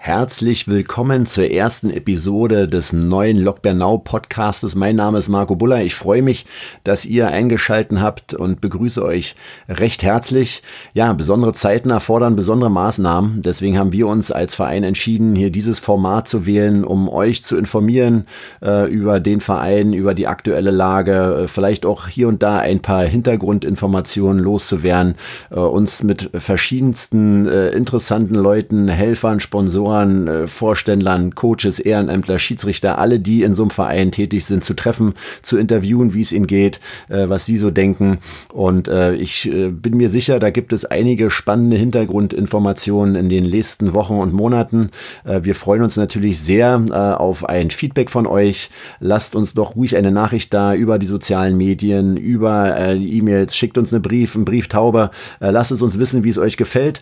Herzlich willkommen zur ersten Episode des neuen Lok Bernau Podcastes. Mein Name ist Marco Buller. Ich freue mich, dass ihr eingeschalten habt und begrüße euch recht herzlich. Ja, besondere Zeiten erfordern besondere Maßnahmen. Deswegen haben wir uns als Verein entschieden, hier dieses Format zu wählen, um euch zu informieren äh, über den Verein, über die aktuelle Lage, äh, vielleicht auch hier und da ein paar Hintergrundinformationen loszuwerden, äh, uns mit verschiedensten äh, interessanten Leuten, Helfern, Sponsoren, Investoren, äh, Vorständlern, Coaches, Ehrenämtler, Schiedsrichter, alle, die in so einem Verein tätig sind, zu treffen, zu interviewen, wie es ihnen geht, äh, was sie so denken. Und äh, ich bin mir sicher, da gibt es einige spannende Hintergrundinformationen in den nächsten Wochen und Monaten. wir freuen uns natürlich sehr auf ein Feedback von euch. Lasst uns doch ruhig eine Nachricht da über die sozialen Medien, über E-Mails, schickt uns eine Brief, einen Brieftaube. lasst es uns wissen, wie es euch gefällt.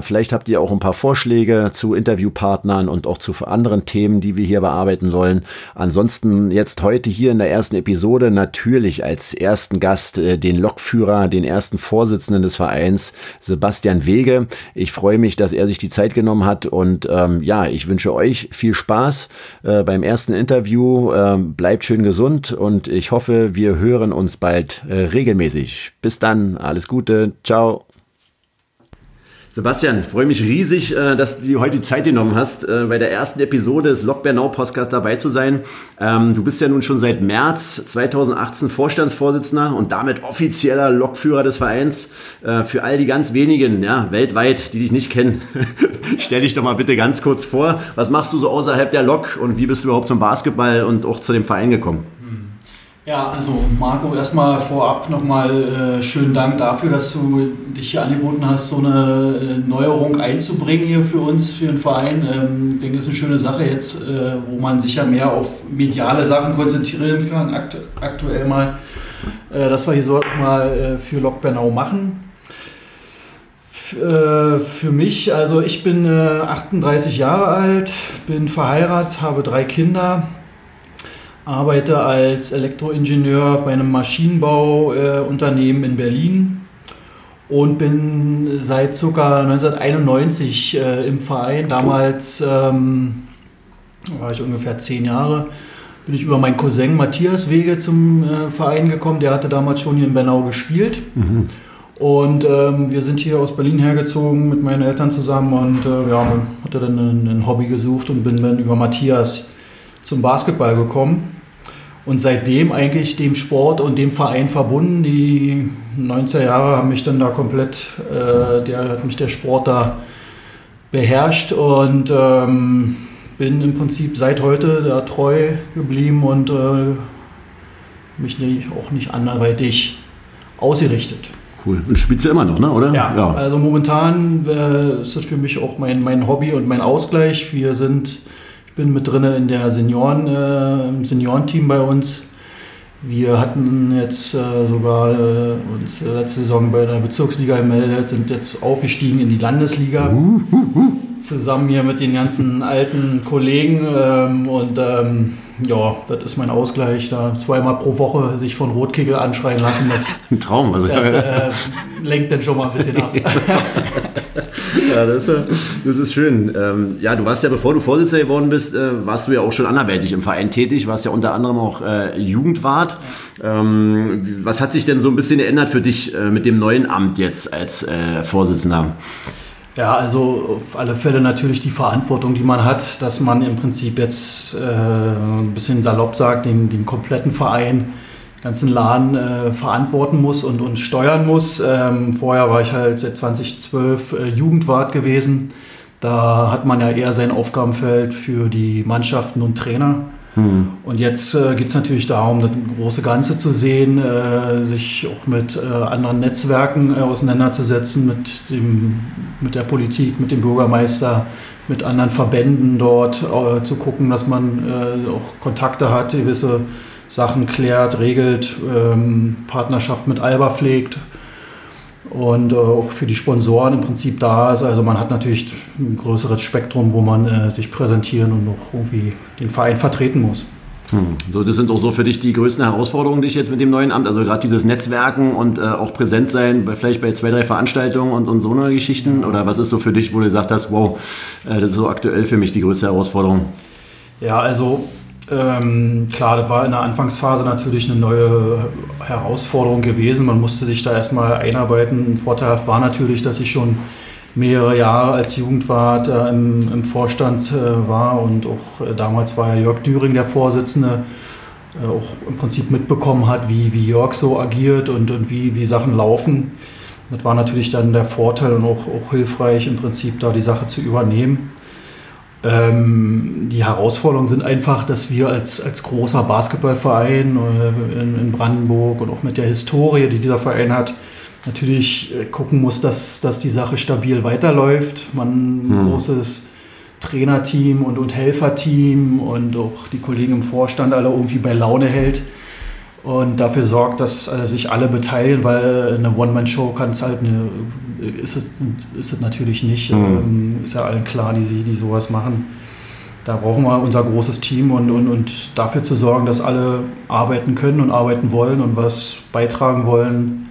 vielleicht habt ihr auch ein paar Vorschläge zu Interviews Interviewpartnern und auch zu anderen Themen, die wir hier bearbeiten sollen. Ansonsten jetzt heute hier in der ersten Episode natürlich als ersten Gast äh, den Lokführer, den ersten Vorsitzenden des Vereins, Sebastian Wege. Ich freue mich, dass er sich die Zeit genommen hat und ähm, ja, ich wünsche euch viel Spaß äh, beim ersten Interview. Ähm, bleibt schön gesund und ich hoffe, wir hören uns bald äh, regelmäßig. Bis dann, alles Gute, ciao. Sebastian, freue mich riesig, äh, dass du heute die Zeit genommen hast, äh, bei der ersten Episode des Lok Bernau Podcast dabei zu sein. Ähm, du bist ja nun schon seit März 2018 Vorstandsvorsitzender und damit offizieller Lokführer des Vereins. Äh, für all die ganz wenigen, ja, weltweit, die dich nicht kennen, stell dich doch mal bitte ganz kurz vor. Was machst du so außerhalb der Lok und wie bist du überhaupt zum Basketball und auch zu dem Verein gekommen? Ja, also Marco, erstmal vorab nochmal äh, schönen Dank dafür, dass du dich hier angeboten hast, so eine äh, Neuerung einzubringen hier für uns, für den Verein. Ähm, ich denke, das ist eine schöne Sache jetzt, äh, wo man sich ja mehr auf mediale Sachen konzentrieren kann, aktu aktuell mal. Äh, dass wir hier so mal äh, für Lok Bernau machen. Äh, für mich, also ich bin 38 Jahre alt, bin verheiratet, habe drei Kinder arbeite als Elektroingenieur bei einem Maschinenbauunternehmen äh, in Berlin und bin seit ca. 1991 äh, im Verein. Damals ähm, war ich ungefähr zehn Jahre. Bin ich über meinen Cousin Matthias Wege zum äh, Verein gekommen. Der hatte damals schon hier in Bernau gespielt. Mhm. Und ähm, wir sind hier aus Berlin hergezogen mit meinen Eltern zusammen und äh, ja, hatte dann ein, ein Hobby gesucht und bin dann über Matthias zum Basketball gekommen und seitdem eigentlich dem Sport und dem Verein verbunden. Die 90er Jahre haben mich dann da komplett, äh, der hat mich der Sport da beherrscht und ähm, bin im Prinzip seit heute da treu geblieben und äh, mich nicht, auch nicht anderweitig ausgerichtet. Cool. Und spielst du immer noch, ne? oder? Ja, ja. also momentan äh, ist das für mich auch mein, mein Hobby und mein Ausgleich. Wir sind bin mit drin in der Senioren, äh, im Seniorenteam bei uns. Wir hatten jetzt äh, sogar äh, uns letzte Saison bei der Bezirksliga gemeldet, sind jetzt aufgestiegen in die Landesliga. Uh, uh, uh. Zusammen hier mit den ganzen alten Kollegen. Ähm, und ähm, ja, das ist mein Ausgleich. Da zweimal pro Woche sich von Rotkegel anschreien lassen. Ein Traum. Also. Das, äh, lenkt dann schon mal ein bisschen ab. ja, das ist, das ist schön. Ähm, ja, du warst ja, bevor du Vorsitzender geworden bist, äh, warst du ja auch schon anderweitig im Verein tätig, warst ja unter anderem auch äh, Jugendwart. Ähm, was hat sich denn so ein bisschen geändert für dich äh, mit dem neuen Amt jetzt als äh, Vorsitzender? Ja, also auf alle Fälle natürlich die Verantwortung, die man hat, dass man im Prinzip jetzt äh, ein bisschen salopp sagt, den, den kompletten Verein ganzen Laden äh, verantworten muss und, und steuern muss. Ähm, vorher war ich halt seit 2012 äh, Jugendwart gewesen. Da hat man ja eher sein Aufgabenfeld für die Mannschaften und Trainer. Hm. Und jetzt äh, geht es natürlich darum, das große Ganze zu sehen, äh, sich auch mit äh, anderen Netzwerken äh, auseinanderzusetzen, mit, dem, mit der Politik, mit dem Bürgermeister, mit anderen Verbänden dort zu gucken, dass man auch Kontakte hat, gewisse Sachen klärt, regelt, ähm, Partnerschaft mit Alba pflegt und äh, auch für die Sponsoren im Prinzip da ist. Also man hat natürlich ein größeres Spektrum, wo man äh, sich präsentieren und noch irgendwie den Verein vertreten muss. Hm. So, das sind auch so für dich die größten Herausforderungen, die ich jetzt mit dem neuen Amt, also gerade dieses Netzwerken und äh, auch präsent sein, bei, vielleicht bei zwei, drei Veranstaltungen und, und so eine Geschichten? Oder was ist so für dich, wo du gesagt hast, wow, äh, das ist so aktuell für mich die größte Herausforderung? Ja, also ähm, klar, das war in der Anfangsphase natürlich eine neue Herausforderung gewesen. Man musste sich da erstmal einarbeiten. Vorteilhaft war natürlich, dass ich schon mehrere Jahre als Jugendwart äh, im, im, Vorstand äh, war und auch äh, damals war ja Jörg Düring der Vorsitzende, äh, auch im Prinzip mitbekommen hat, wie, wie Jörg so agiert und, und wie, wie Sachen laufen. Das war natürlich dann der Vorteil und auch, auch hilfreich, im Prinzip da die Sache zu übernehmen. Ähm, die Herausforderungen sind einfach, dass wir als, als großer Basketballverein äh, in, in Brandenburg und auch mit der Historie, die dieser Verein hat, natürlich äh, gucken muss, dass, dass die Sache stabil weiterläuft. Man ein hm. großes Trainerteam und, und Helferteam und auch die Kollegen im Vorstand alle irgendwie bei Laune hält und dafür sorgt, dass äh, sich alle beteiligen, weil eine One-Man-Show kann es halt eine, ist es, ist es natürlich nicht. Mhm. Ähm, ist ja allen klar, die, die sowas machen. Da brauchen wir unser großes Team und, und, und dafür zu sorgen, dass alle arbeiten können und arbeiten wollen und was beitragen wollen,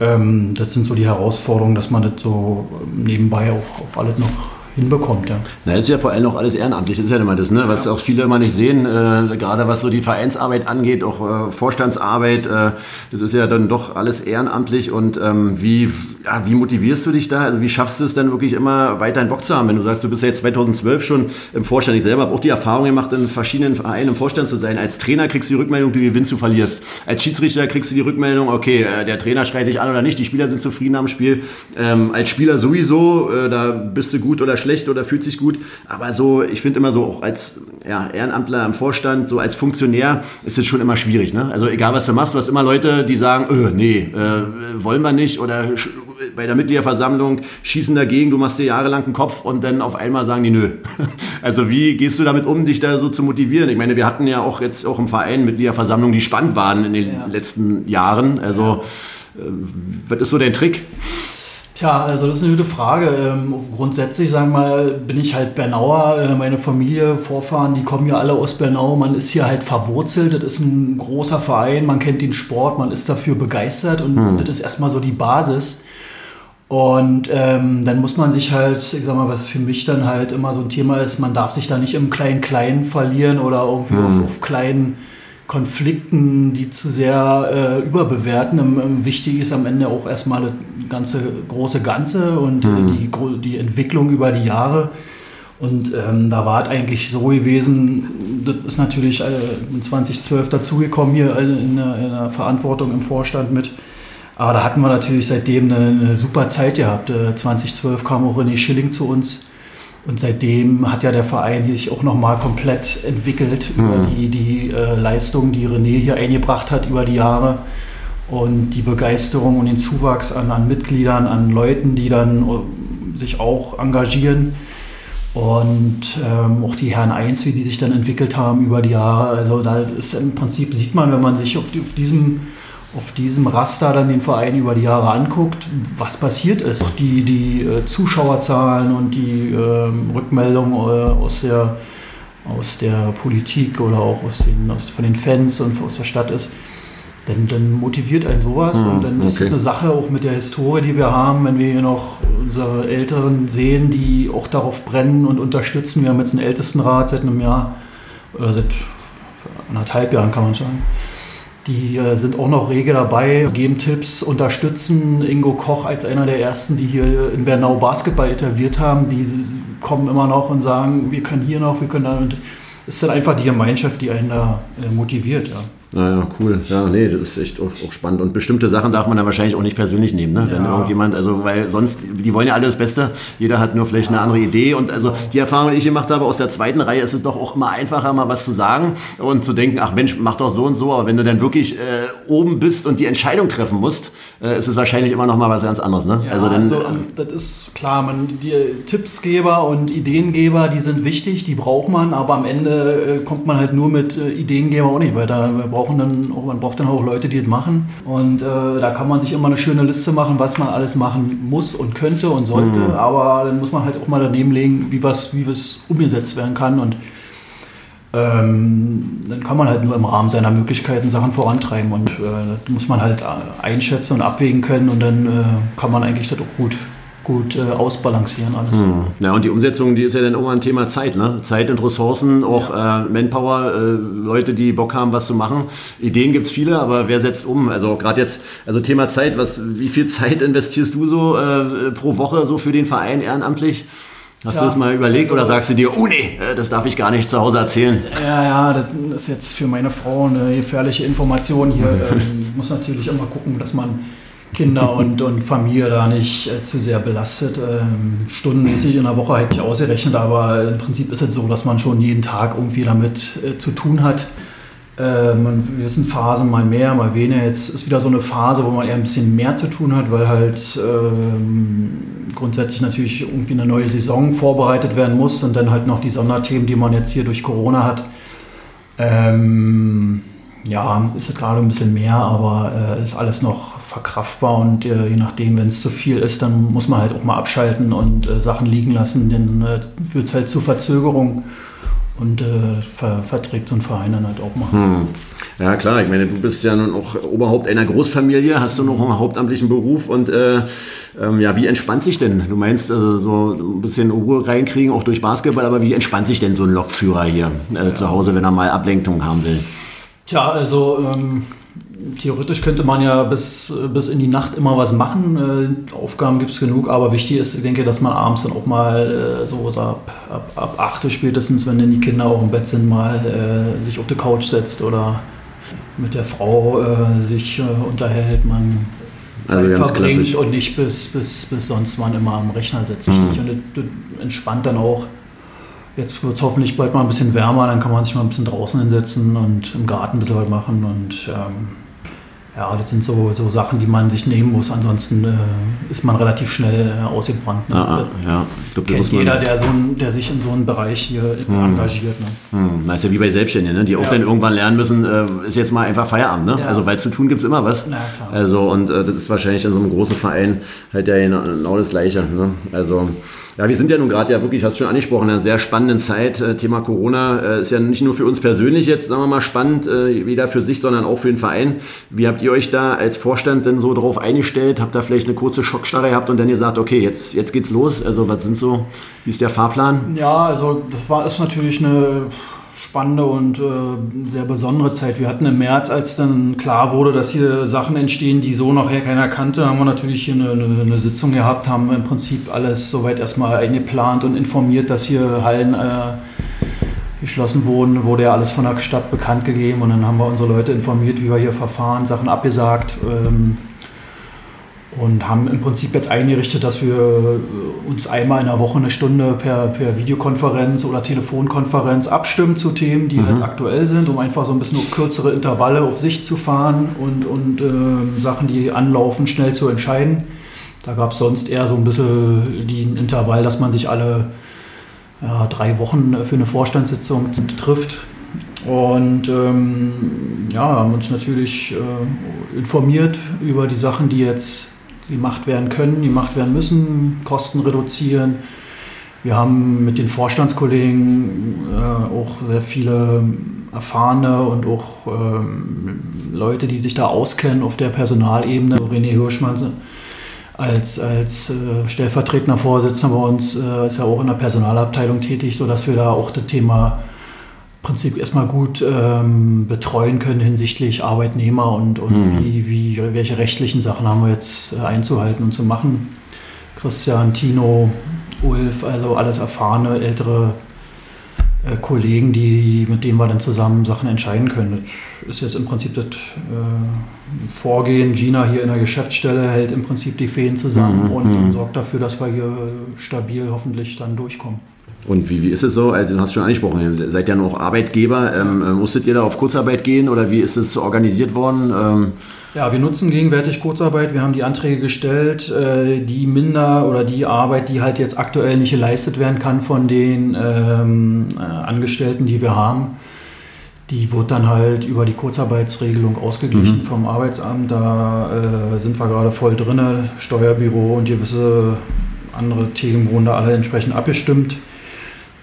ähm, das sind so die Herausforderungen, dass man das so nebenbei auch, auch alles noch hinbekommt. Ja. Na, das ist ja vor allem auch alles ehrenamtlich, das ist ja immer das, ne? was ja. auch viele immer nicht sehen, äh, gerade was so die Vereinsarbeit angeht, auch äh, Vorstandsarbeit, äh, das ist ja dann doch alles ehrenamtlich und ähm, wie, ja, wie motivierst du dich da? Also wie schaffst du es dann wirklich immer weiter einen Bock zu haben, wenn du sagst, du bist ja jetzt 2012 schon im Vorstand, ich selber habe auch die Erfahrung gemacht, in verschiedenen Vereinen im Vorstand zu sein. Als Trainer kriegst du die Rückmeldung, du gewinnst, du verlierst. Als Schiedsrichter kriegst du die Rückmeldung, okay, äh, der Trainer schreit dich an oder nicht, die Spieler sind zufrieden am Spiel. Ähm, als Spieler sowieso, äh, da bist du gut oder schlecht oder fühlt sich gut. Aber so, ich finde immer so, auch als ja, Ehrenamtler im Vorstand, so als Funktionär, ist es schon immer schwierig. Ne? Also egal, was du machst, du hast immer Leute, die sagen, öh, nee, äh, wollen wir nicht. Oder bei der Mitgliederversammlung schießen dagegen, du machst dir jahrelang einen Kopf und dann auf einmal sagen die, nö. Also wie gehst du damit um, dich da so zu motivieren? Ich meine, wir hatten ja auch jetzt auch im Verein Mitgliederversammlungen, die spannend waren in den ja. letzten Jahren. Also. Äh, was ist so dein Trick? Tja, also das ist eine gute Frage. Ähm, grundsätzlich, sagen wir mal, bin ich halt Bernauer. Äh, meine Familie, Vorfahren, die kommen ja alle aus Bernau. Man ist hier halt verwurzelt. Das ist ein großer Verein. Man kennt den Sport. Man ist dafür begeistert. Und hm. das ist erstmal so die Basis. Und ähm, dann muss man sich halt, ich sag mal, was für mich dann halt immer so ein Thema ist, man darf sich da nicht im Klein-Klein verlieren oder irgendwie hm. auf, auf kleinen Konflikten, die zu sehr äh, überbewerten. Ähm, ähm, wichtig ist am Ende auch erstmal das ganze große Ganze und mhm. die, die Entwicklung über die Jahre. Und ähm, da war es eigentlich so gewesen, das ist natürlich äh, 2012 dazugekommen hier in der, in der, Verantwortung im Vorstand mit. Aber da hatten wir natürlich seitdem eine, eine super Zeit gehabt. Äh, 2012 kam auch René Schilling zu uns und seitdem hat ja der Verein sich auch nochmal komplett entwickelt mhm. über die, die äh, Leistung, die René hier eingebracht hat über die Jahre und die Begeisterung und den Zuwachs an, an Mitgliedern, an Leuten, die dann äh, sich auch engagieren. Und ähm, auch die Herren 1, wie die sich dann entwickelt haben über die Jahre. Also da ist im Prinzip, sieht man, wenn man sich auf, die, auf diesem auf diesem Raster dann den Verein über die Jahre anguckt, was passiert ist. Auch die, die äh, Zuschauerzahlen und die äh, Rückmeldungen äh, aus, der, aus der Politik oder auch aus den, aus, von den Fans und aus der Stadt ist, dann, dann motiviert einen sowas. Hm, und dann okay. ist eine Sache auch mit der Historie, die wir haben, wenn wir hier noch unsere Älteren sehen, die auch darauf brennen und unterstützen. Wir haben jetzt einen Ältestenrat seit einem Jahr, oder seit anderthalb Jahren kann man sagen die äh, sind auch noch rege dabei, geben Tipps, unterstützen Ingo Koch als einer der ersten, die hier in Bernau Basketball etabliert haben. Die kommen immer noch und sagen, wir können hier noch, wir können da. Und es ist dann einfach die Gemeinschaft, die einen da äh, motiviert. Ja. Naja, cool. Ja, nee, das ist echt auch, auch, spannend. Und bestimmte Sachen darf man dann wahrscheinlich auch nicht persönlich nehmen, ne? Ja. Wenn irgendjemand, also, weil sonst, die wollen ja alle das Beste. Jeder hat nur vielleicht eine andere Idee. Und also, die Erfahrung, die ich gemacht habe aus der zweiten Reihe, ist es doch auch immer einfacher, mal was zu sagen und zu denken, ach Mensch, mach doch so und so. Aber wenn du dann wirklich äh, oben bist und die Entscheidung treffen musst, äh, ist es wahrscheinlich immer noch mal was ganz anderes, ne? Ja, also, dann, also, das ist klar, man, die Tippsgeber und Ideengeber, die sind wichtig, die braucht man, aber am Ende äh, kommt man halt nur mit äh, Ideengeber auch nicht weiter. Brauchen dann, man braucht dann auch Leute, die das machen. Und äh, da kann man sich immer eine schöne Liste machen, was man alles machen muss und könnte und sollte. Mhm. Aber dann muss man halt auch mal daneben legen, wie was, wie was umgesetzt werden kann. Und ähm, dann kann man halt nur im Rahmen seiner Möglichkeiten Sachen vorantreiben und äh, das muss man halt äh, einschätzen und abwägen können und dann äh, kann man eigentlich das auch gut gut äh, ausbalancieren alles. Hm. Ja, und die Umsetzung, die ist ja dann auch ein Thema Zeit, ne? Zeit und Ressourcen, auch ja. äh, Manpower, äh, Leute, die Bock haben, was zu machen. Ideen gibt es viele, aber wer setzt um? Also gerade jetzt, also Thema Zeit, was, wie viel Zeit investierst du so äh, pro Woche so für den Verein ehrenamtlich? Hast ja, du das mal überlegt also, oder sagst du dir, oh nee, äh, das darf ich gar nicht zu Hause erzählen? Ja, ja, das ist jetzt für meine Frau eine gefährliche Information hier. ähm, muss natürlich immer gucken, dass man Kinder und, und Familie da nicht äh, zu sehr belastet. Ähm, stundenmäßig in der Woche hätte ich ausgerechnet, aber im Prinzip ist es so, dass man schon jeden Tag irgendwie damit äh, zu tun hat. Äh, man, wir wissen Phasen mal mehr, mal weniger. Jetzt ist wieder so eine Phase, wo man eher ein bisschen mehr zu tun hat, weil halt ähm, grundsätzlich natürlich irgendwie eine neue Saison vorbereitet werden muss und dann halt noch die Sonderthemen, die man jetzt hier durch Corona hat. Ähm, ja, ist es gerade ein bisschen mehr, aber äh, ist alles noch verkraftbar und äh, je nachdem, wenn es zu viel ist, dann muss man halt auch mal abschalten und äh, Sachen liegen lassen, dann äh, führt es halt zu Verzögerung und äh, ver verträgt so ein Verein dann halt auch mal. Hm. Ja klar, ich meine, du bist ja nun auch Oberhaupt einer Großfamilie, hast du noch einen hauptamtlichen Beruf und äh, ähm, ja, wie entspannt sich denn? Du meinst also so ein bisschen Ruhe reinkriegen, auch durch Basketball, aber wie entspannt sich denn so ein Lokführer hier äh, ja. zu Hause, wenn er mal Ablenkung haben will? Tja, also ähm, theoretisch könnte man ja bis, bis in die Nacht immer was machen. Äh, Aufgaben gibt es genug, aber wichtig ist, ich denke, dass man abends dann auch mal äh, so ab, ab, ab 8 Uhr spätestens, wenn dann die Kinder auch im Bett sind, mal äh, sich auf die Couch setzt oder mit der Frau äh, sich äh, unterhält. Man also Zeit also verbringt klassisch. und nicht bis, bis, bis sonst man immer am Rechner sitzt. Mhm. Und das, das entspannt dann auch. Jetzt wird es hoffentlich bald mal ein bisschen wärmer, dann kann man sich mal ein bisschen draußen hinsetzen und im Garten ein bisschen was machen und ähm, ja, das sind so, so Sachen, die man sich nehmen muss. Ansonsten äh, ist man relativ schnell äh, ausgebrannt. Ne? Ah, ja. Ich glaub, Kennt jeder, der, so ein, der sich in so einem Bereich hier hm. engagiert. Ne? Hm. Das ist ja wie bei Selbstständigen, ne? die auch ja. dann irgendwann lernen müssen, äh, ist jetzt mal einfach Feierabend. Ne? Ja. Also weil zu tun gibt es immer was. Ja, also und äh, das ist wahrscheinlich in so einem großen Verein halt ja genau das Gleiche. Ne? Also ja, wir sind ja nun gerade ja wirklich, hast du schon angesprochen, in einer sehr spannenden Zeit. Äh, Thema Corona äh, ist ja nicht nur für uns persönlich jetzt, sagen wir mal, spannend, äh, jeder für sich, sondern auch für den Verein. Wie habt ihr euch da als Vorstand denn so drauf eingestellt? Habt ihr vielleicht eine kurze Schockstarre gehabt und dann gesagt, okay, jetzt, jetzt geht's los? Also was sind so, wie ist der Fahrplan? Ja, also das war ist natürlich eine spannende und äh, sehr besondere Zeit. Wir hatten im März, als dann klar wurde, dass hier Sachen entstehen, die so nachher keiner kannte, haben wir natürlich hier eine, eine, eine Sitzung gehabt, haben im Prinzip alles soweit erstmal eingeplant und informiert, dass hier Hallen äh, geschlossen wurden, wurde ja alles von der Stadt bekannt gegeben und dann haben wir unsere Leute informiert, wie wir hier verfahren, Sachen abgesagt. Ähm, und haben im Prinzip jetzt eingerichtet, dass wir äh, uns einmal in der Woche eine Stunde per, per Videokonferenz oder Telefonkonferenz abstimmen zu Themen, die halt mhm. halt aktuell sind, um einfach so ein bisschen auf kürzere Intervalle auf sich zu fahren und, und äh, Sachen, die anlaufen, schnell zu entscheiden. Da gab es sonst eher so ein bisschen den Intervall, dass man sich alle ja, drei Wochen für eine Vorstandssitzung trifft. Und ähm, ja, haben uns natürlich äh, informiert über die Sachen, die jetzt gemacht werden können, gemacht werden müssen, Kosten reduzieren. Wir haben mit den Vorstandskollegen äh, auch sehr viele erfahrene und auch ähm, Leute, die sich da auskennen auf der Personalebene. René Hirschmann als, als äh, stellvertretender Vorsitzender bei uns äh, ist ja auch in der Personalabteilung tätig, sodass wir da auch das Thema Prinzip erstmal gut ähm, betreuen können hinsichtlich Arbeitnehmer und, und mhm. wie, wie, welche rechtlichen Sachen haben wir jetzt äh, einzuhalten und zu machen. Christian, Tino, Ulf, also alles erfahrene, ältere äh, Kollegen, die, mit denen wir dann zusammen Sachen entscheiden können. Das ist jetzt im Prinzip das äh, Vorgehen. Gina hier in der Geschäftsstelle hält im Prinzip die Fäden zusammen mhm. und, und mhm. sorgt dafür, dass wir hier stabil hoffentlich dann durchkommen. Und wie, wie ist es so? Also, du hast schon angesprochen, ihr seid ja noch Arbeitgeber. Ähm, äh, musstet ihr da auf Kurzarbeit gehen oder wie ist es organisiert worden? Ähm ja, wir nutzen gegenwärtig Kurzarbeit. Wir haben die Anträge gestellt, äh, die Minder oder die Arbeit, die halt jetzt aktuell nicht geleistet werden kann von den ähm, äh, Angestellten, die wir haben. Die wird dann halt über die Kurzarbeitsregelung ausgeglichen mhm. vom Arbeitsamt. Da äh, sind wir gerade voll drin. Steuerbüro und gewisse andere Themen wurden da alle entsprechend abgestimmt.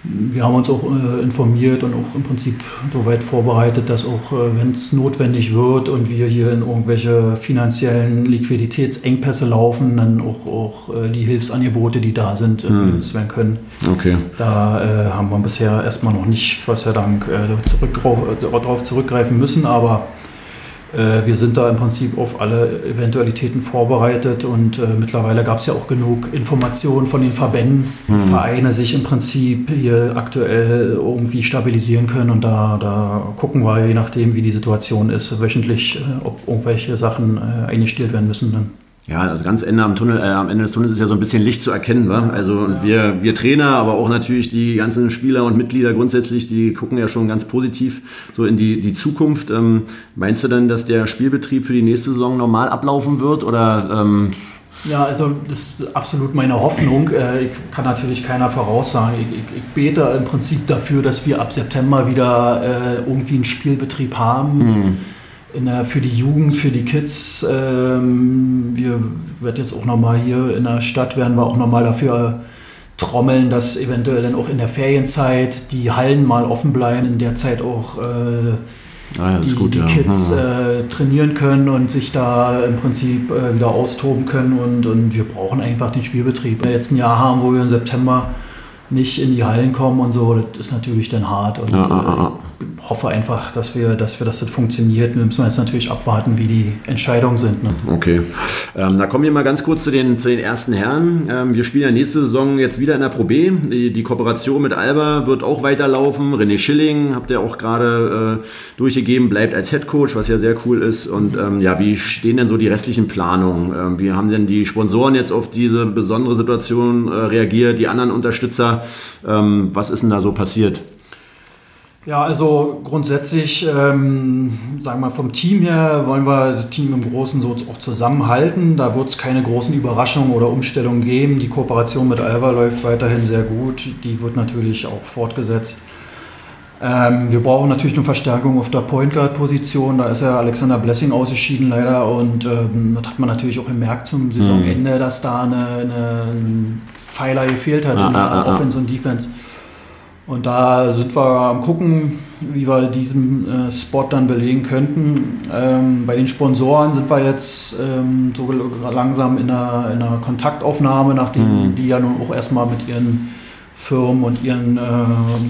Wir haben uns auch äh, informiert und auch im Prinzip so weit vorbereitet, dass auch, äh, wenn es notwendig wird und wir hier in irgendwelche finanziellen Liquiditätsengpässe laufen, dann auch, auch äh, die Hilfsangebote, die da sind, äh, Hm. genutzt werden können. Okay. Da äh, haben wir bisher erstmal noch nicht, Gott sei Dank, äh, darauf zurückgreifen müssen, aber wir sind da im Prinzip auf alle Eventualitäten vorbereitet und äh, mittlerweile gab es ja auch genug Informationen von den Verbänden, Mhm. Vereine sich im Prinzip hier aktuell irgendwie stabilisieren können und da, da gucken wir, je nachdem wie die Situation ist, wöchentlich, äh, ob irgendwelche Sachen äh, eingestellt werden müssen. Dann. Ja, also ganz Ende am Tunnel, äh, am Ende des Tunnels ist ja so ein bisschen Licht zu erkennen, wa? Also und wir, wir Trainer, aber auch natürlich die ganzen Spieler und Mitglieder grundsätzlich, die gucken ja schon ganz positiv so in die, die Zukunft. Ähm, meinst du denn, dass der Spielbetrieb für die nächste Saison normal ablaufen wird oder ähm, Ja, also das ist absolut meine Hoffnung. Äh, Ich kann natürlich keiner voraussagen. Ich, ich, ich bete im Prinzip dafür, dass wir ab September wieder äh, irgendwie einen Spielbetrieb haben. In der, für die Jugend, für die Kids. Ähm, wir werden jetzt auch nochmal hier in der Stadt, werden wir auch nochmal dafür trommeln, dass eventuell dann auch in der Ferienzeit die Hallen mal offen bleiben, in der Zeit auch äh, ah, ja, die, gut, die ja. Kids Hm. äh, trainieren können und sich da im Prinzip äh, wieder austoben können und, und wir brauchen einfach den Spielbetrieb. Wenn wir jetzt ein Jahr haben, wo wir im September nicht in die Hallen kommen und so, das ist natürlich dann hart und Ja, hoffe einfach, dass wir, dass wir, das funktioniert. Wir müssen jetzt natürlich abwarten, wie die Entscheidungen sind. Ne? Okay. Ähm, da kommen wir mal ganz kurz zu den, zu den ersten Herren. Ähm, wir spielen ja nächste Saison jetzt wieder in der Pro B. Die, die Kooperation mit Alba wird auch weiterlaufen. René Schilling habt ihr auch gerade äh, durchgegeben, bleibt als Head Coach, was ja sehr cool ist. Und ähm, ja, wie stehen denn so die restlichen Planungen? Ähm, wie haben denn die Sponsoren jetzt auf diese besondere Situation äh, reagiert, die anderen Unterstützer? Ähm, was ist denn da so passiert? Ja, also grundsätzlich, ähm, sagen wir mal, vom Team her wollen wir das Team im Großen so auch zusammenhalten. Da wird es keine großen Überraschungen oder Umstellungen geben. Die Kooperation mit Alva läuft weiterhin sehr gut. Die wird natürlich auch fortgesetzt. Ähm, wir brauchen natürlich eine Verstärkung auf der Point Guard Position. Da ist ja Alexander Blessing ausgeschieden leider und ähm, das hat man natürlich auch gemerkt zum Saisonende, dass da eine, eine, ein Pfeiler gefehlt hat Ah, in der ah, ah, ah. Offense und Defense. Und da sind wir am gucken, wie wir diesen äh, Spot dann belegen könnten. Ähm, bei den Sponsoren sind wir jetzt ähm, so langsam in einer, in einer Kontaktaufnahme, nachdem Mhm. die ja nun auch erstmal mit ihren Firmen und ihren äh,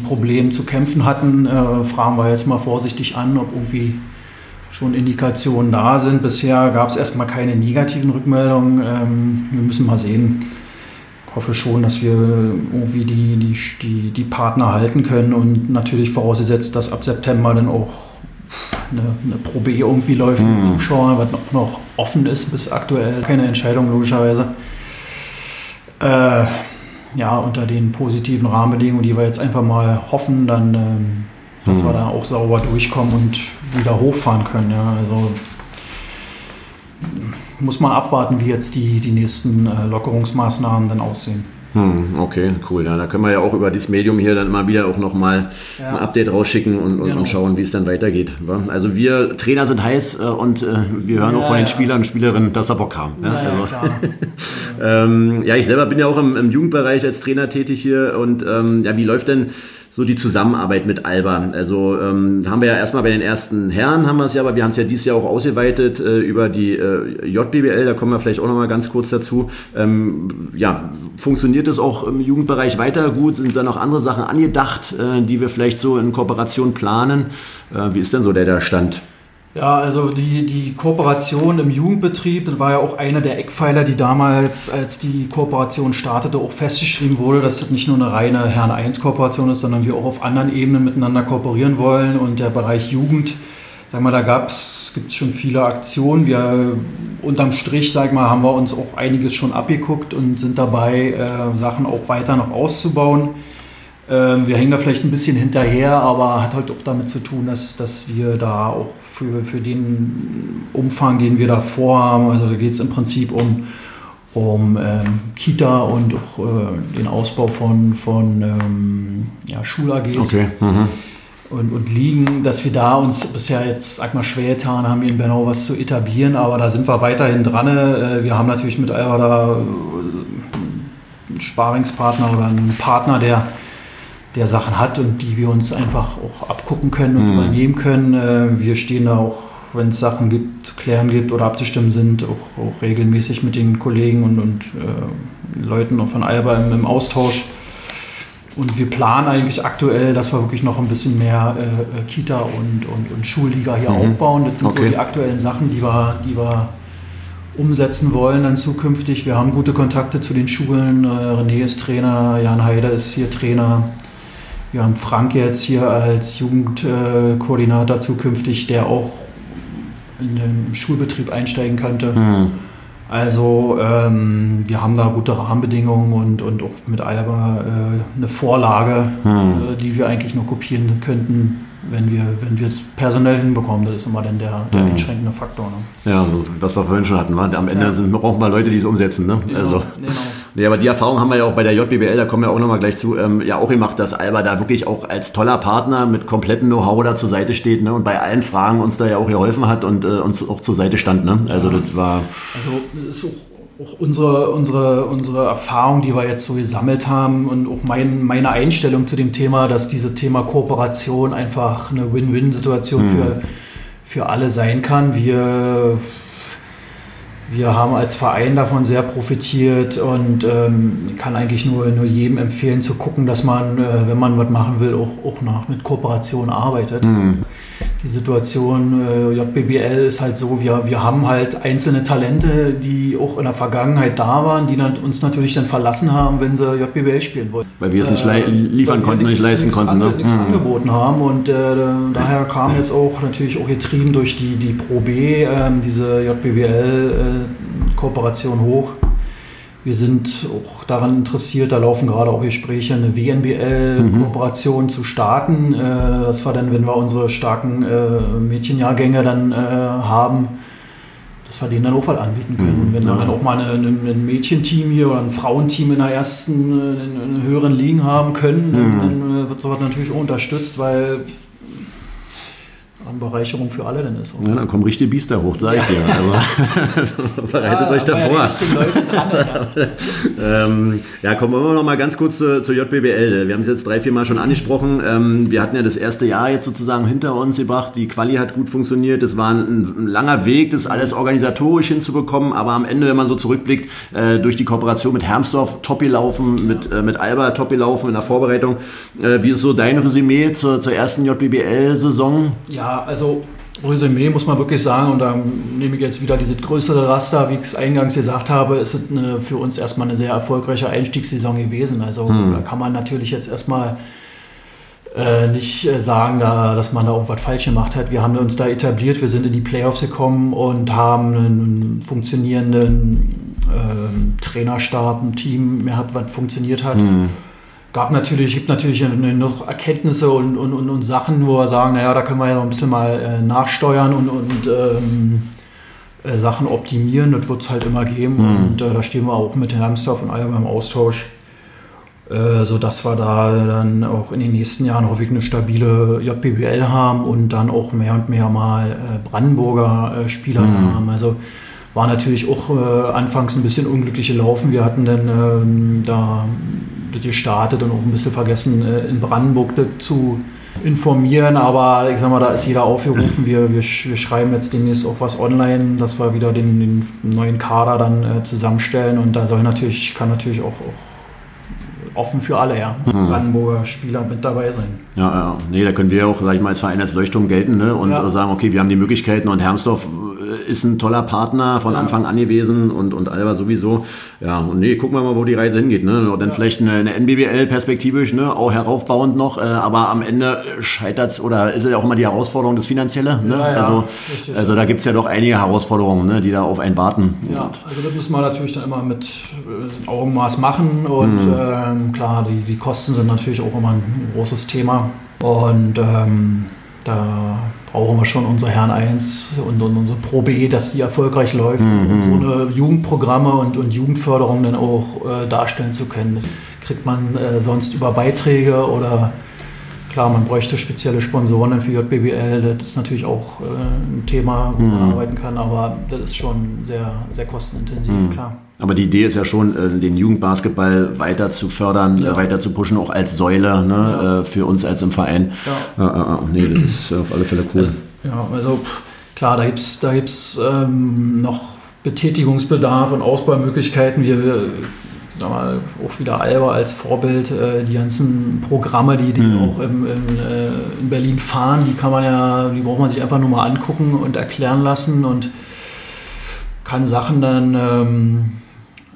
Problemen zu kämpfen hatten, äh, fragen wir jetzt mal vorsichtig an, ob irgendwie schon Indikationen da sind. Bisher gab es erstmal keine negativen Rückmeldungen. Ähm, wir müssen mal sehen. Ich hoffe schon, dass wir irgendwie die, die, die, die Partner halten können und natürlich vorausgesetzt, dass ab September dann auch eine, eine Pro B irgendwie läuft Mhm. mit Zuschauern, was noch, noch offen ist bis aktuell. Keine Entscheidung logischerweise. Äh, ja, unter den positiven Rahmenbedingungen, die wir jetzt einfach mal hoffen, dann, ähm, dass Mhm. wir da auch sauber durchkommen und wieder hochfahren können. Ja, also muss man abwarten, wie jetzt die, die nächsten äh, Lockerungsmaßnahmen dann aussehen. Hm, okay, cool. Ja, da können wir ja auch über dieses Medium hier dann immer wieder auch nochmal Ja. ein Update rausschicken und, und, Genau. und schauen, wie es dann weitergeht. wa? Also wir Trainer sind heiß äh, und äh, wir hören Ja, auch von den. Spielern und Spielerinnen, dass sie Bock haben. Ja, also, ähm, ja, ich selber bin ja auch im, im Jugendbereich als Trainer tätig hier und ähm, ja, wie läuft denn so die Zusammenarbeit mit Alba? Also ähm, haben wir ja erstmal bei den ersten Herren haben wir es ja, aber wir haben es ja dieses Jahr auch ausgeweitet äh, über die äh, JBBL, da kommen wir vielleicht auch nochmal ganz kurz dazu. Ähm, ja, funktioniert das auch im Jugendbereich weiter gut? Sind da noch andere Sachen angedacht, äh, die wir vielleicht so in Kooperation planen? Äh, wie ist denn so der, der Stand? Ja, also die, die Kooperation im Jugendbetrieb, das war ja auch einer der Eckpfeiler, die damals, als die Kooperation startete, auch festgeschrieben wurde, dass das nicht nur eine reine Herren-1-Kooperation ist, sondern wir auch auf anderen Ebenen miteinander kooperieren wollen. Und der Bereich Jugend, sag mal, da gibt es schon viele Aktionen. Wir unterm Strich, sag mal, haben wir uns auch einiges schon abgeguckt und sind dabei, äh, Sachen auch weiter noch auszubauen. Ähm, wir hängen da vielleicht ein bisschen hinterher, aber hat halt auch damit zu tun, dass, dass wir da auch für, für den Umfang, den wir da vorhaben, also da geht es im Prinzip um, um ähm, Kita und auch äh, den Ausbau von, von ähm, ja, Schul-AGs Mhm. und, und liegen, dass wir da uns bisher jetzt, sag mal, schwer getan haben, hier in Bernau was zu etablieren, aber da sind wir weiterhin dran. Äh, Wir haben natürlich mit Alba da einen Sparingspartner oder einen Partner, der, der Sachen hat und die wir uns einfach auch abgucken können und mhm. übernehmen können. Äh, wir stehen da auch, wenn es Sachen gibt, zu klären gibt oder abzustimmen sind, auch, auch regelmäßig mit den Kollegen und, und äh, Leuten von Alba im, im, Austausch. Und wir planen eigentlich aktuell, dass wir wirklich noch ein bisschen mehr äh, äh Kita und, und, und Schulliga hier mhm. aufbauen. Das sind okay. so die aktuellen Sachen, die wir, die wir umsetzen wollen dann zukünftig. Wir haben gute Kontakte zu den Schulen. Äh, René ist Trainer, Jan Heider ist hier Trainer. Wir haben Frank jetzt hier als Jugendkoordinator zukünftig, der auch in den Schulbetrieb einsteigen könnte. Mhm. Also ähm, wir haben da gute Rahmenbedingungen und, und auch mit Alba äh, eine Vorlage, mhm. äh, die wir eigentlich noch kopieren könnten wenn wir wenn wir es personell hinbekommen, das ist immer dann der, der mhm. einschränkende Faktor. Ne? Ja, so, was wir vorhin schon hatten. Am Ende ja. sind, brauchen wir Leute, die es umsetzen. Ne? Genau, also, genau. Nee, aber die Erfahrung haben wir ja auch bei der JBBL, da kommen wir auch nochmal gleich zu, ähm, ja auch gemacht, dass Alba da wirklich auch als toller Partner mit komplettem Know-how da zur Seite steht ne? und bei allen Fragen uns da ja auch geholfen hat und äh, uns auch zur Seite stand. Ne? Also das war... Also das ist auch auch unsere, unsere, unsere Erfahrung, die wir jetzt so gesammelt haben und auch mein, meine Einstellung zu dem Thema, dass dieses Thema Kooperation einfach eine Win-Win-Situation mhm. für, für alle sein kann. Wir, wir haben als Verein davon sehr profitiert und ähm, kann eigentlich nur, nur jedem empfehlen zu gucken, dass man, äh, wenn man was machen will, auch, auch nach, mit Kooperation arbeitet. Mhm die Situation äh, JBBL ist halt so, wir, wir haben halt einzelne Talente, die auch in der Vergangenheit da waren, die dann, uns natürlich dann verlassen haben, wenn sie JBBL spielen wollten. Weil wir es nicht äh, liefern konnten, nicht leisten konnten. An, ne? Nichts mhm. angeboten haben und äh, daher kam jetzt auch natürlich auch getrieben durch die, die Pro B ähm, diese JBBL-Kooperation äh, hoch. Wir sind auch daran interessiert, da laufen gerade auch Gespräche, eine WNBL-Kooperation mhm. zu starten. Äh, das war dann, wenn wir unsere starken äh, Mädchenjahrgänge dann äh, haben, dass wir denen dann auch was anbieten können. Mhm. Wenn wir dann auch mal ein Mädchenteam hier oder ein Frauenteam in der ersten, in, in höheren Ligen haben können, mhm. dann wird sowas natürlich auch unterstützt, weil an Bereicherung für alle denn ist. Ja, dann kommen richtige Biester hoch, sage ich dir. Also, bereitet ja, euch davor. Ja, ähm, ja, kommen wir noch mal ganz kurz zur, zur JBBL. Wir haben es jetzt drei, vier Mal schon angesprochen. Ähm, wir hatten ja das erste Jahr jetzt sozusagen hinter uns gebracht. Die Quali hat gut funktioniert. Es war ein, ein, langer Weg, das alles organisatorisch hinzubekommen. Aber am Ende, wenn man so zurückblickt, äh, durch die Kooperation mit Hermsdorf top gelaufen, mit, äh, mit Alba top gelaufen in der Vorbereitung. Äh, wie ist so dein Resümee zur, zur ersten JBBL-Saison? Ja, also Resümee muss man wirklich sagen, und da nehme ich jetzt wieder dieses größere Raster, wie ich es eingangs gesagt habe, ist es eine, für uns erstmal eine sehr erfolgreiche Einstiegssaison gewesen. Also hm. da kann man natürlich jetzt erstmal äh, nicht äh, sagen, da, dass man da irgendwas falsch gemacht hat. Wir haben uns da etabliert, wir sind in die Playoffs gekommen und haben einen funktionierenden äh, Trainerstab, ein Team gehabt, was funktioniert hat. Hm gab natürlich, gibt natürlich noch Erkenntnisse und, und, und, und Sachen, wo wir sagen, naja, da können wir ja noch ein bisschen mal äh, nachsteuern und, und ähm, äh, Sachen optimieren. Das wird es halt immer geben. Mhm. Und äh, da stehen wir auch mit Hermsdorf und allem im Austausch, äh, sodass wir da dann auch in den nächsten Jahren häufig eine stabile JBBL haben und dann auch mehr und mehr mal äh, Brandenburger äh, Spieler mhm. haben. Also war natürlich auch äh, anfangs ein bisschen unglückliche Laufen. Wir hatten dann ähm, da gestartet und auch ein bisschen vergessen, äh, in Brandenburg zu informieren, aber ich sag mal, da ist jeder aufgerufen. Wir, wir, wir schreiben jetzt demnächst auch was online, dass wir wieder den, den neuen Kader dann äh, zusammenstellen und da soll natürlich, kann natürlich auch, auch offen für alle, ja. Mhm. Brandenburger Spieler mit dabei sein. Ja, ja, nee, da können wir auch, sag ich mal, als Verein als Leuchtturm gelten ne? und ja. sagen, okay, wir haben die Möglichkeiten und Hermsdorf ist ein toller Partner von ja. Anfang an gewesen und, und Alba sowieso. Ja, und nee, gucken wir mal, wo die Reise hingeht. Ne? Und dann ja. vielleicht eine, eine NBBL perspektivisch, ne? auch heraufbauend noch, äh, aber am Ende scheitert es oder ist es ja auch immer die Herausforderung das Finanzielle. Ne? Ja, also, Richtig, also da gibt es ja doch einige Herausforderungen, ne? die da auf einen warten. Ja, also das muss man natürlich dann immer mit äh, Augenmaß machen und mhm. ähm, klar, die, die Kosten sind natürlich auch immer ein großes Thema. Und ähm, da brauchen wir schon unsere Herrn 1 und, und unsere Pro B, dass die erfolgreich läuft, mhm. um so eine Jugendprogramme und, und Jugendförderung dann auch äh, darstellen zu können. Kriegt man äh, sonst über Beiträge oder klar, man bräuchte spezielle Sponsoren für JBBL, das ist natürlich auch äh, ein Thema, wo mhm. man arbeiten kann, aber das ist schon sehr, sehr kostenintensiv, mhm. klar. Aber die Idee ist ja schon, äh, den Jugendbasketball weiter zu fördern, ja. weiter zu pushen, auch als Säule ne, ja. für uns als im Verein. Ja. Äh, nee, das ist auf alle Fälle cool. Ja, also klar, da gibt es da gibt's, ähm, noch Betätigungsbedarf und Ausbaumöglichkeiten. Wir, wir sag mal, auch wieder Alba als Vorbild, äh, die ganzen Programme, die, die mhm. auch im, im, äh, in Berlin fahren, die kann man ja, die braucht man sich einfach nur mal angucken und erklären lassen und kann Sachen dann ähm,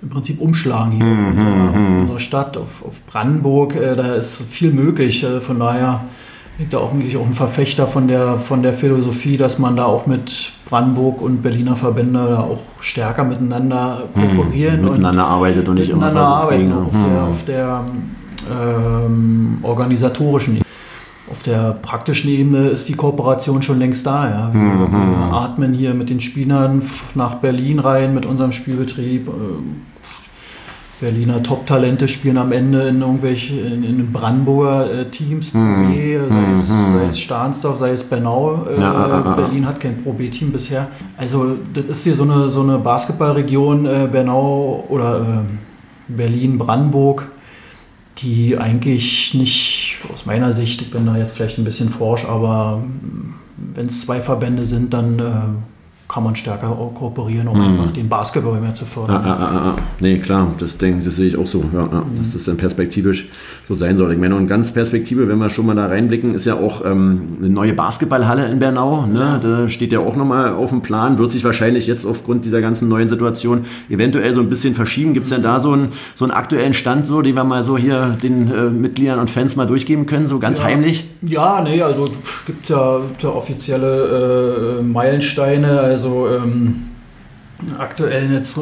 im Prinzip umschlagen hier mhm. auf, unserer, auf, mhm. unserer, Stadt, auf, auf Brandenburg. Äh, da ist viel möglich. Äh, von daher bin ich da auch, auch ein Verfechter von der, von der Philosophie, dass man da auch mit Brandenburg und Berliner Verbände da auch stärker miteinander kooperieren. Hm, miteinander und arbeitet und nicht miteinander arbeiten auf der, auf der ähm, organisatorischen Ebene. Auf der praktischen Ebene ist die Kooperation schon längst da. Ja. Wir, mhm. atmen hier mit den Spielern nach Berlin rein mit unserem Spielbetrieb. Äh, Berliner Top-Talente spielen am Ende in irgendwelche in, in Brandenburger äh, Teams, mhm. B, sei, mhm. es, sei es Stahnsdorf, sei es Bernau. Äh, ja, ah, ah, Berlin hat kein Pro B-Team bisher. Also das ist hier so eine, so eine Basketballregion, äh, Bernau oder äh, Berlin-Brandenburg, die eigentlich nicht, aus meiner Sicht, ich bin da jetzt vielleicht ein bisschen forsch, aber wenn es zwei Verbände sind, dann kann man stärker kooperieren, um mhm. einfach den Basketball mehr zu fördern. Ah, ah, ah, ah. Nee, klar, das, denk, das sehe ich auch so, ja, mhm. dass das dann perspektivisch so sein soll. Ich meine, und ganz Perspektive, wenn wir schon mal da reinblicken, ist ja auch ähm, eine neue Basketballhalle in Bernau. Ne? Ja. Da steht ja auch nochmal auf dem Plan, wird sich wahrscheinlich jetzt aufgrund dieser ganzen neuen Situation eventuell so ein bisschen verschieben. Gibt es denn da so einen, so einen aktuellen Stand, so, den wir mal so hier den äh, Mitgliedern und Fans mal durchgeben können, so ganz ja. heimlich? Ja, nee, also gibt ja, ja offizielle äh, Meilensteine, also also ähm, aktuell jetzt,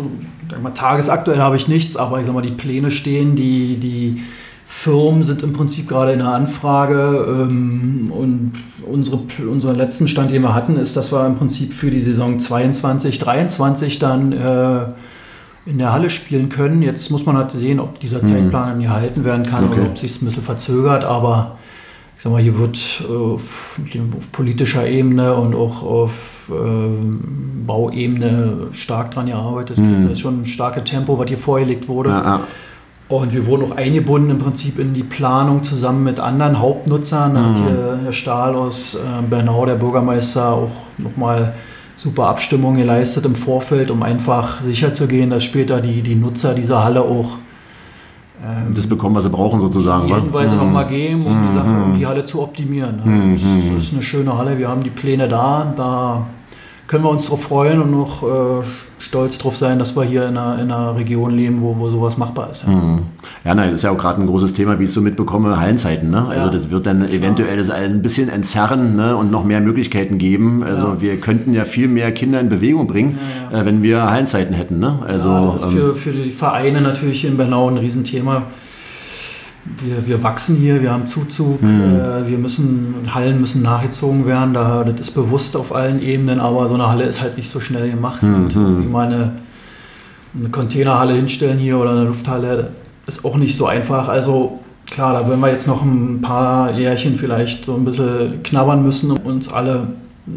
mal, tagesaktuell habe ich nichts, aber ich sag mal, die Pläne stehen, die, die Firmen sind im Prinzip gerade in der Anfrage ähm, und unsere, unseren letzten Stand, den wir hatten, ist, dass wir im Prinzip für die Saison 22, 23 dann äh, in der Halle spielen können. Jetzt muss man halt sehen, ob dieser mhm. Zeitplan mhm. gehalten werden kann okay. oder ob sich ein bisschen verzögert, aber ich sag mal, hier wird äh, auf, auf politischer Ebene und auch auf äh, Bauebene stark dran gearbeitet. Mhm. Das ist schon ein starkes Tempo, was hier vorgelegt wurde. Ja, ja. Und wir wurden auch eingebunden im Prinzip in die Planung zusammen mit anderen Hauptnutzern. Da mhm. hat hier Herr Stahl aus äh, Bernau, der Bürgermeister, auch nochmal super Abstimmungen geleistet im Vorfeld, um einfach sicherzugehen, dass später die, die Nutzer dieser Halle auch ähm, das bekommen, was sie brauchen sozusagen. Hinweise mhm. nochmal geben, um, die Sache, um die Halle zu optimieren. Mhm. Das ist eine schöne Halle, wir haben die Pläne da, da können wir uns drauf freuen und noch äh, stolz drauf sein, dass wir hier in einer, in einer Region leben, wo, wo sowas machbar ist. Ja, mhm. ja nein, ist ja auch gerade ein großes Thema, wie ich so mitbekomme, Hallenzeiten. Ne? Also ja. das wird dann eventuell ein bisschen entzerren ne? und noch mehr Möglichkeiten geben. Also wir könnten ja viel mehr Kinder in Bewegung bringen, äh, wenn wir Hallenzeiten hätten. Ne? Also, das ist für, ähm, für die Vereine natürlich in Bernau ein Riesenthema wir, wir wachsen hier, wir haben Zuzug, mhm. äh, wir müssen, Hallen müssen nachgezogen werden, da, das ist bewusst auf allen Ebenen, aber so eine Halle ist halt nicht so schnell gemacht. Mhm. Und wie mal eine, Containerhalle hinstellen hier oder eine Lufthalle, ist auch nicht so einfach. Also klar, da werden wir jetzt noch ein paar Jährchen vielleicht so ein bisschen knabbern müssen, um uns alle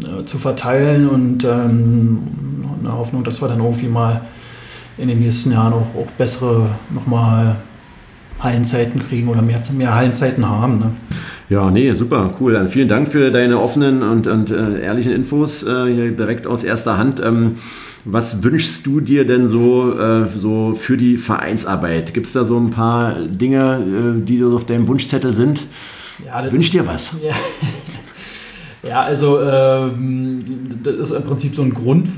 äh, zu verteilen und ähm, eine Hoffnung, dass wir dann irgendwie mal in den nächsten Jahren auch, auch bessere nochmal Hallenzeiten kriegen oder mehr, mehr Hallenzeiten haben. Ne? Ja, nee, super, cool. Dann vielen Dank für deine offenen und, und äh, ehrlichen Infos äh, hier direkt aus erster Hand. Ähm, was wünschst du dir denn so, äh, so für die Vereinsarbeit? Gibt es da so ein paar Dinge, äh, die so auf deinem Wunschzettel sind? Ja, Wünsch dir was? Ja, ja also ähm, das ist im Prinzip so ein Grund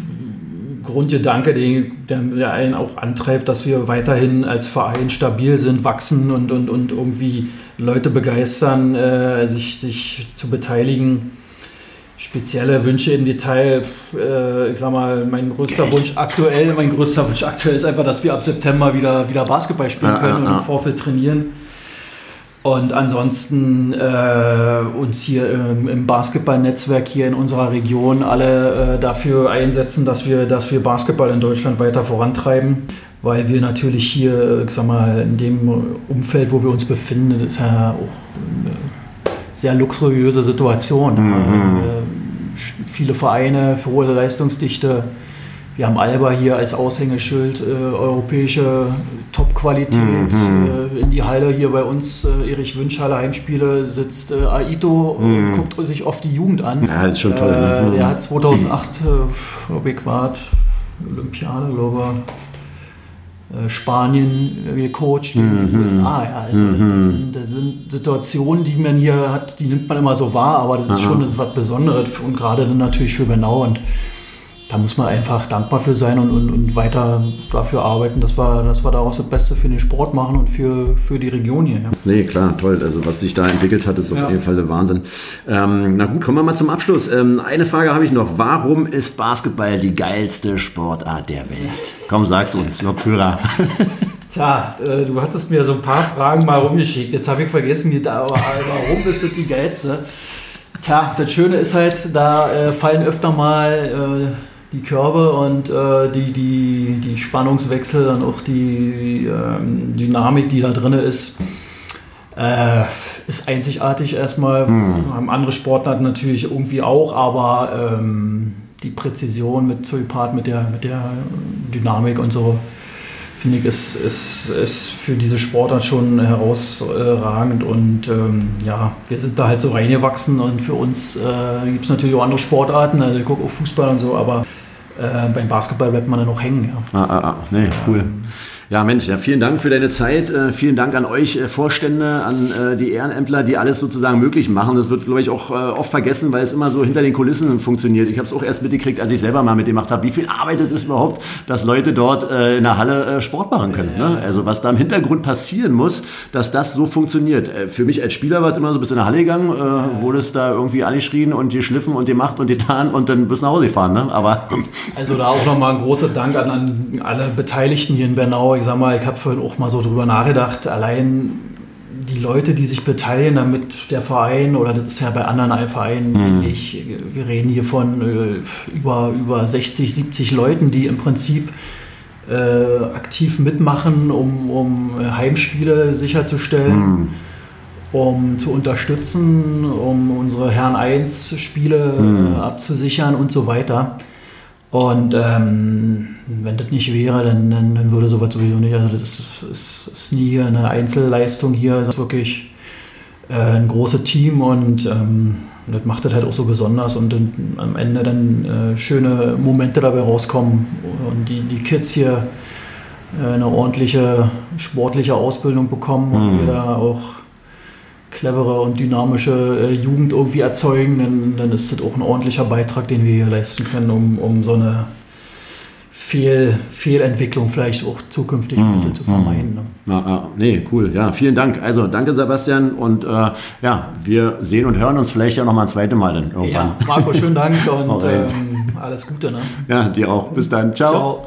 Grundgedanke, der, der einen auch antreibt, dass wir weiterhin als Verein stabil sind, wachsen und, und, und irgendwie Leute begeistern, äh, sich, sich zu beteiligen. Spezielle Wünsche im Detail, äh, ich sag mal, mein größter Wunsch aktuell, mein größter Wunsch aktuell ist einfach, dass wir ab September wieder, wieder Basketball spielen können ja, ja, ja. und im Vorfeld trainieren und ansonsten äh, uns hier im, im Basketballnetzwerk hier in unserer Region alle äh, dafür einsetzen, dass wir, dass wir Basketball in Deutschland weiter vorantreiben. Weil wir natürlich hier, ich sag mal, in dem Umfeld, wo wir uns befinden, ist ja auch eine sehr luxuriöse Situation. Mhm. Äh, viele Vereine für hohe Leistungsdichte wir haben Alba hier als Aushängeschild, äh, europäische Top-Qualität. Mhm. Äh, in die Halle hier bei uns, äh, Erich Wünschhalle Heimspiele, sitzt äh, Aito mhm. und guckt sich oft die Jugend an. Ja, das ist schon toll. Ne? Der hat 2008, äh, glaube ich, Olympiade, glaube ich, äh, Spanien gecoacht in den mhm. USA. Ja. Also mhm. das, sind, das, sind, Situationen, die man hier hat, die nimmt man immer so wahr, aber das ist Aha. schon was Besonderes und gerade dann natürlich für Genau und da muss man einfach dankbar für sein und, und, und, weiter dafür arbeiten, dass wir, dass wir daraus das Beste für den Sport machen und für, für die Region hier. Ja. Nee, klar, toll. Also was sich da entwickelt hat, ist auf ja. jeden Fall der Wahnsinn. Ähm, na gut, kommen wir mal zum Abschluss. Ähm, eine Frage habe ich noch. Warum ist Basketball die geilste Sportart der Welt? Komm, sag's uns, Lokführer. Tja, äh, du hattest mir so ein paar Fragen mal rumgeschickt. Jetzt habe ich vergessen, wie da, warum ist es die geilste? Tja, das Schöne ist halt, da äh, fallen öfter mal äh, die Körbe und äh, die, die, die Spannungswechsel und auch die ähm, Dynamik, die da drin ist, äh, ist einzigartig erstmal. Hm. Haben andere Sportarten natürlich irgendwie auch, aber ähm, die Präzision mit Zulipart, mit der, mit der Dynamik und so, finde ich, ist, ist, ist für diese Sportart schon herausragend. Und ähm, ja, wir sind da halt so reingewachsen und für uns äh, gibt es natürlich auch andere Sportarten. Also ich gucke auch Fußball und so, aber äh, beim Basketball bleibt man dann noch hängen. Ja. Ah, ah, ah. Nee, cool. Ähm, ja, Mensch, ja, vielen Dank für deine Zeit. Äh, vielen Dank an euch äh, Vorstände, an äh, die Ehrenämtler, die alles sozusagen möglich machen. Das wird, glaube ich, auch äh, oft vergessen, weil es immer so hinter den Kulissen funktioniert. Ich habe es auch erst mitgekriegt, als ich selber mal mitgemacht habe. Wie viel arbeitet es überhaupt, dass Leute dort äh, in der Halle äh, Sport machen können? Ja, ne? Also was da im Hintergrund passieren muss, dass das so funktioniert. für mich als Spieler war es immer so ein bisschen in der Halle gegangen, wurde es da irgendwie angeschrien und geschliffen und gemacht und getan und dann bis nach Hause gefahren. Ne? Aber also da auch nochmal ein großer Dank an, an alle Beteiligten hier in Bernau ich sag mal, ich habe vorhin auch mal so drüber nachgedacht, allein die Leute, die sich beteiligen, damit der Verein, oder das ist ja bei anderen Vereinen mhm. wir reden hier von äh, über, über 60, 70 Leuten, die im Prinzip äh, aktiv mitmachen, um, um Heimspiele sicherzustellen. Mhm um zu unterstützen, um unsere Herren 1 Spiele mhm. abzusichern und so weiter. Und ähm, wenn das nicht wäre, dann, dann, dann, würde sowas sowieso nicht. Also das ist, ist, ist nie eine Einzelleistung hier. Das ist wirklich äh, ein großes Team und ähm, das macht das halt auch so besonders und dann, am Ende dann äh, schöne Momente dabei rauskommen und die, die Kids hier äh, eine ordentliche sportliche Ausbildung bekommen und mhm. wir da auch clevere und dynamische äh, Jugend irgendwie erzeugen, dann, dann ist das auch ein ordentlicher Beitrag, den wir hier leisten können, um, um so eine Fehl, Fehlentwicklung vielleicht auch zukünftig ein bisschen mm, zu vermeiden. Ne? Na, ah, nee, cool. Ja, vielen Dank. Also danke Sebastian und äh, ja, wir sehen und hören uns vielleicht ja noch mal ein zweites Mal dann irgendwann. Ja, Marco, schönen Dank und ähm, alles Gute. Ne? Ja, dir auch. Bis dann. Ciao. Ciao.